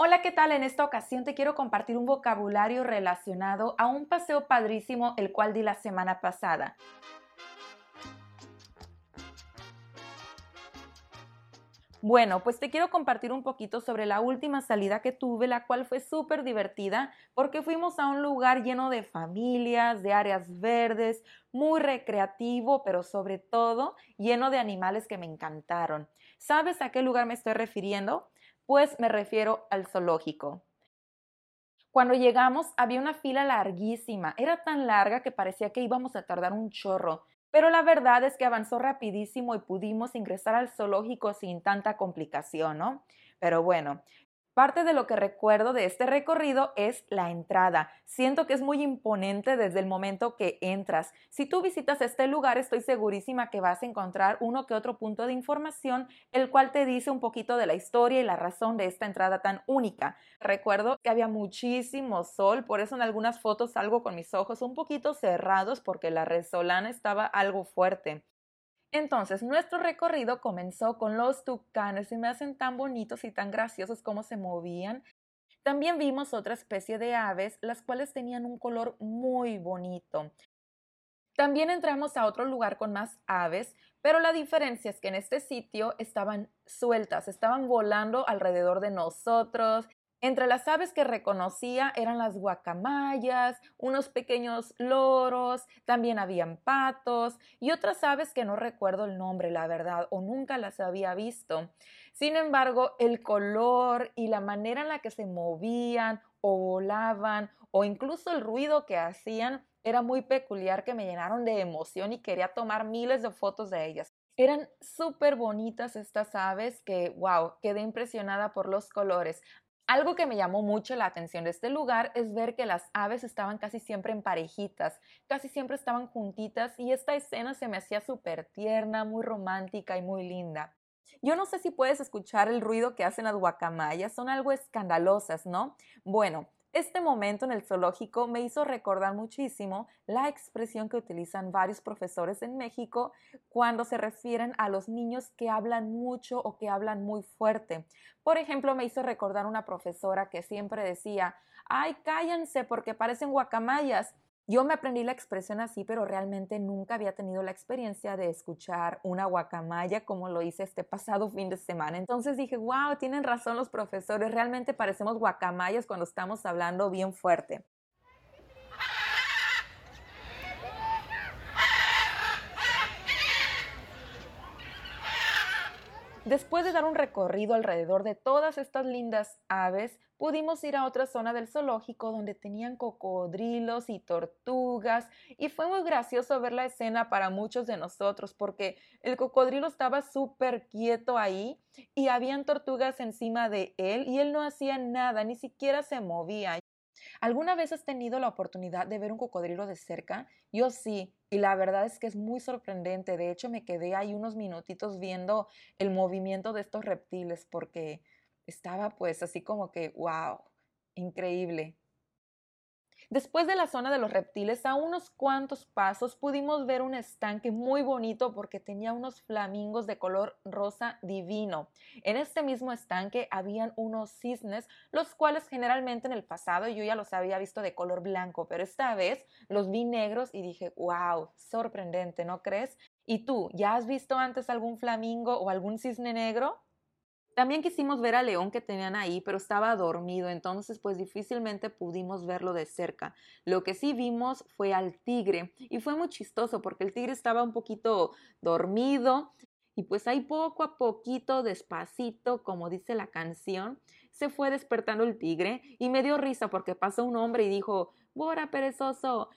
Hola, ¿qué tal? En esta ocasión te quiero compartir un vocabulario relacionado a un paseo padrísimo el cual di la semana pasada. Bueno, pues te quiero compartir un poquito sobre la última salida que tuve, la cual fue súper divertida porque fuimos a un lugar lleno de familias, de áreas verdes, muy recreativo, pero sobre todo lleno de animales que me encantaron. ¿Sabes a qué lugar me estoy refiriendo? Pues me refiero al zoológico. Cuando llegamos había una fila larguísima, era tan larga que parecía que íbamos a tardar un chorro, pero la verdad es que avanzó rapidísimo y pudimos ingresar al zoológico sin tanta complicación, ¿no? Pero bueno, Parte de lo que recuerdo de este recorrido es la entrada. Siento que es muy imponente desde el momento que entras. Si tú visitas este lugar, estoy segurísima que vas a encontrar uno que otro punto de información, el cual te dice un poquito de la historia y la razón de esta entrada tan única. Recuerdo que había muchísimo sol, por eso en algunas fotos salgo con mis ojos un poquito cerrados porque la resolana estaba algo fuerte. Entonces, nuestro recorrido comenzó con los tucanes y me hacen tan bonitos y tan graciosos como se movían. También vimos otra especie de aves, las cuales tenían un color muy bonito. También entramos a otro lugar con más aves, pero la diferencia es que en este sitio estaban sueltas, estaban volando alrededor de nosotros entre las aves que reconocía eran las guacamayas, unos pequeños loros, también habían patos y otras aves que no recuerdo el nombre, la verdad, o nunca las había visto. Sin embargo, el color y la manera en la que se movían o volaban o incluso el ruido que hacían era muy peculiar que me llenaron de emoción y quería tomar miles de fotos de ellas. Eran súper bonitas estas aves que, wow, quedé impresionada por los colores. Algo que me llamó mucho la atención de este lugar es ver que las aves estaban casi siempre en parejitas, casi siempre estaban juntitas y esta escena se me hacía súper tierna, muy romántica y muy linda. Yo no sé si puedes escuchar el ruido que hacen las guacamayas, son algo escandalosas, ¿no? Bueno, este momento en el zoológico me hizo recordar muchísimo la expresión que utilizan varios profesores en México cuando se refieren a los niños que hablan mucho o que hablan muy fuerte. Por ejemplo, me hizo recordar una profesora que siempre decía, ay, cállense porque parecen guacamayas. Yo me aprendí la expresión así, pero realmente nunca había tenido la experiencia de escuchar una guacamaya como lo hice este pasado fin de semana. Entonces dije, wow, tienen razón los profesores, realmente parecemos guacamayas cuando estamos hablando bien fuerte. Después de dar un recorrido alrededor de todas estas lindas aves, pudimos ir a otra zona del zoológico donde tenían cocodrilos y tortugas y fue muy gracioso ver la escena para muchos de nosotros porque el cocodrilo estaba súper quieto ahí y habían tortugas encima de él y él no hacía nada, ni siquiera se movía. ¿Alguna vez has tenido la oportunidad de ver un cocodrilo de cerca? Yo sí, y la verdad es que es muy sorprendente. De hecho, me quedé ahí unos minutitos viendo el movimiento de estos reptiles porque estaba pues así como que, wow, increíble. Después de la zona de los reptiles, a unos cuantos pasos pudimos ver un estanque muy bonito porque tenía unos flamingos de color rosa divino. En este mismo estanque habían unos cisnes, los cuales generalmente en el pasado yo ya los había visto de color blanco, pero esta vez los vi negros y dije, wow, sorprendente, ¿no crees? ¿Y tú, ya has visto antes algún flamingo o algún cisne negro? También quisimos ver al león que tenían ahí, pero estaba dormido, entonces pues difícilmente pudimos verlo de cerca. Lo que sí vimos fue al tigre y fue muy chistoso porque el tigre estaba un poquito dormido y pues ahí poco a poquito, despacito, como dice la canción, se fue despertando el tigre y me dio risa porque pasó un hombre y dijo, Bora, perezoso.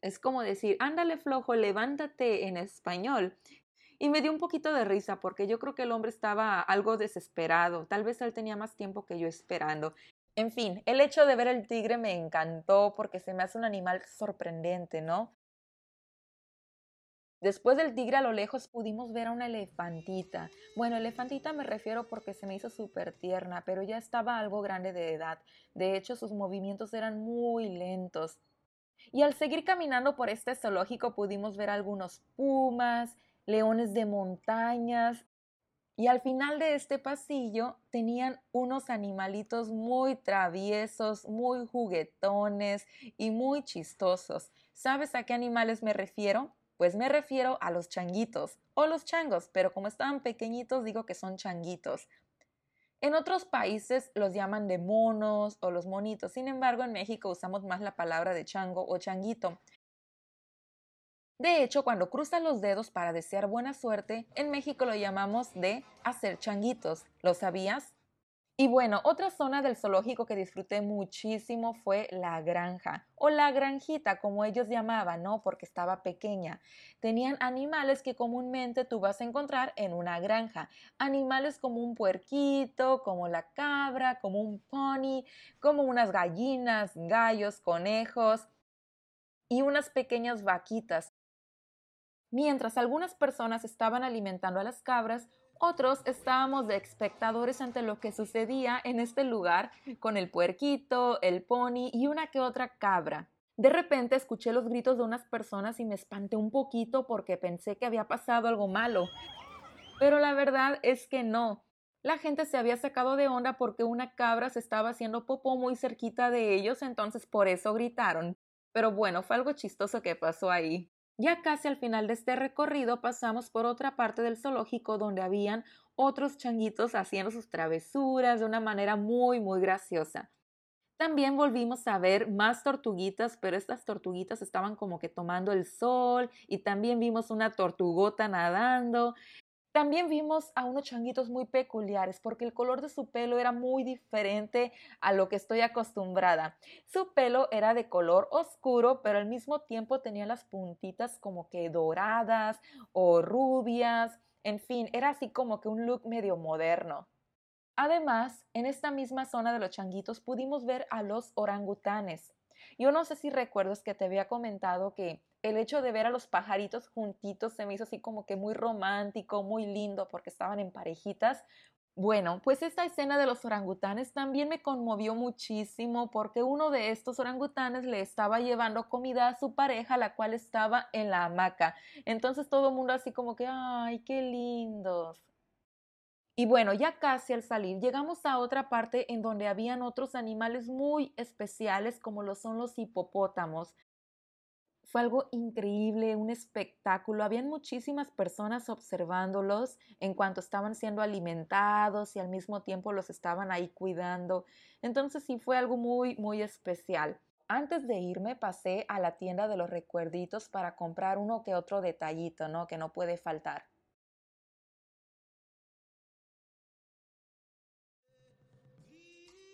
Es como decir, ándale flojo, levántate en español. Y me dio un poquito de risa porque yo creo que el hombre estaba algo desesperado. Tal vez él tenía más tiempo que yo esperando. En fin, el hecho de ver el tigre me encantó porque se me hace un animal sorprendente, ¿no? Después del tigre a lo lejos pudimos ver a una elefantita. Bueno, elefantita me refiero porque se me hizo súper tierna, pero ya estaba algo grande de edad. De hecho, sus movimientos eran muy lentos. Y al seguir caminando por este zoológico pudimos ver algunos pumas, leones de montañas Y al final de este pasillo tenían unos animalitos muy traviesos, muy juguetones y muy chistosos. ¿Sabes a qué animales me refiero? Pues me refiero a los changuitos o los changos, pero como estaban pequeñitos digo que son changuitos. En otros países los llaman de monos o los monitos, sin embargo en México usamos más la palabra de chango o changuito. De hecho, cuando cruzas los dedos para desear buena suerte, en México lo llamamos de hacer changuitos. ¿Lo sabías? Y bueno, otra zona del zoológico que disfruté muchísimo fue la granja o la granjita, como ellos llamaban, ¿no? Porque estaba pequeña. Tenían animales que comúnmente tú vas a encontrar en una granja. Animales como un puerquito, como la cabra, como un pony, como unas gallinas, gallos, conejos y unas pequeñas vaquitas. Mientras algunas personas estaban alimentando a las cabras, otros estábamos de espectadores ante lo que sucedía en este lugar con el puerquito, el pony y una que otra cabra. De repente escuché los gritos de unas personas y me espanté un poquito porque pensé que había pasado algo malo. Pero la verdad es que no. La gente se había sacado de onda porque una cabra se estaba haciendo popó muy cerquita de ellos, entonces por eso gritaron. Pero bueno, fue algo chistoso que pasó ahí. Ya casi al final de este recorrido pasamos por otra parte del zoológico donde habían otros changuitos haciendo sus travesuras de una manera muy muy graciosa. También volvimos a ver más tortuguitas, pero estas tortuguitas estaban como que tomando el sol y también vimos una tortugota nadando también vimos a unos changuitos muy peculiares porque el color de su pelo era muy diferente a lo que estoy acostumbrada. Su pelo era de color oscuro, pero al mismo tiempo tenía las puntitas como que doradas o rubias. En fin, era así como que un look medio moderno. Además, en esta misma zona de los changuitos pudimos ver a los orangutanes. Yo no sé si recuerdas que te había comentado que el hecho de ver a los pajaritos juntitos se me hizo así como que muy romántico, muy lindo porque estaban en parejitas. Bueno, pues esta escena de los orangutanes también me conmovió muchísimo porque uno de estos orangutanes le estaba llevando comida a su pareja, la cual estaba en la hamaca. Entonces todo el mundo así como que, ay, qué lindos. Y bueno, ya casi al salir llegamos a otra parte en donde habían otros animales muy especiales como son los hipopótamos. Fue algo increíble, un espectáculo. Habían muchísimas personas observándolos en cuanto estaban siendo alimentados y al mismo tiempo los estaban ahí cuidando. Entonces sí fue algo muy, muy especial. Antes de irme pasé a la tienda de los recuerditos para comprar uno que otro detallito, ¿no? Que no puede faltar.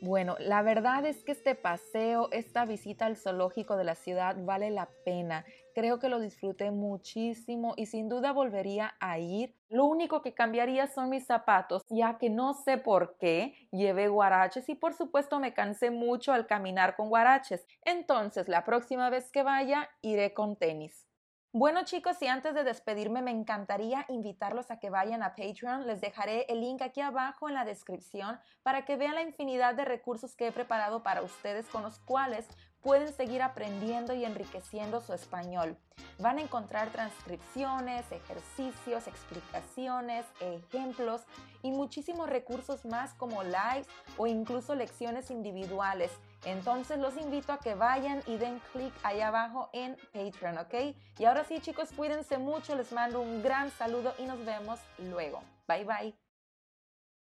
Bueno, la verdad es que este paseo, esta visita al zoológico de la ciudad vale la pena. Creo que lo disfruté muchísimo y sin duda volvería a ir. Lo único que cambiaría son mis zapatos, ya que no sé por qué llevé guaraches y por supuesto me cansé mucho al caminar con guaraches. Entonces, la próxima vez que vaya, iré con tenis. Bueno chicos, y antes de despedirme me encantaría invitarlos a que vayan a Patreon. Les dejaré el link aquí abajo en la descripción para que vean la infinidad de recursos que he preparado para ustedes con los cuales pueden seguir aprendiendo y enriqueciendo su español. Van a encontrar transcripciones, ejercicios, explicaciones, ejemplos y muchísimos recursos más como lives o incluso lecciones individuales. Entonces los invito a que vayan y den clic ahí abajo en Patreon, ¿ok? Y ahora sí chicos, cuídense mucho, les mando un gran saludo y nos vemos luego. Bye bye.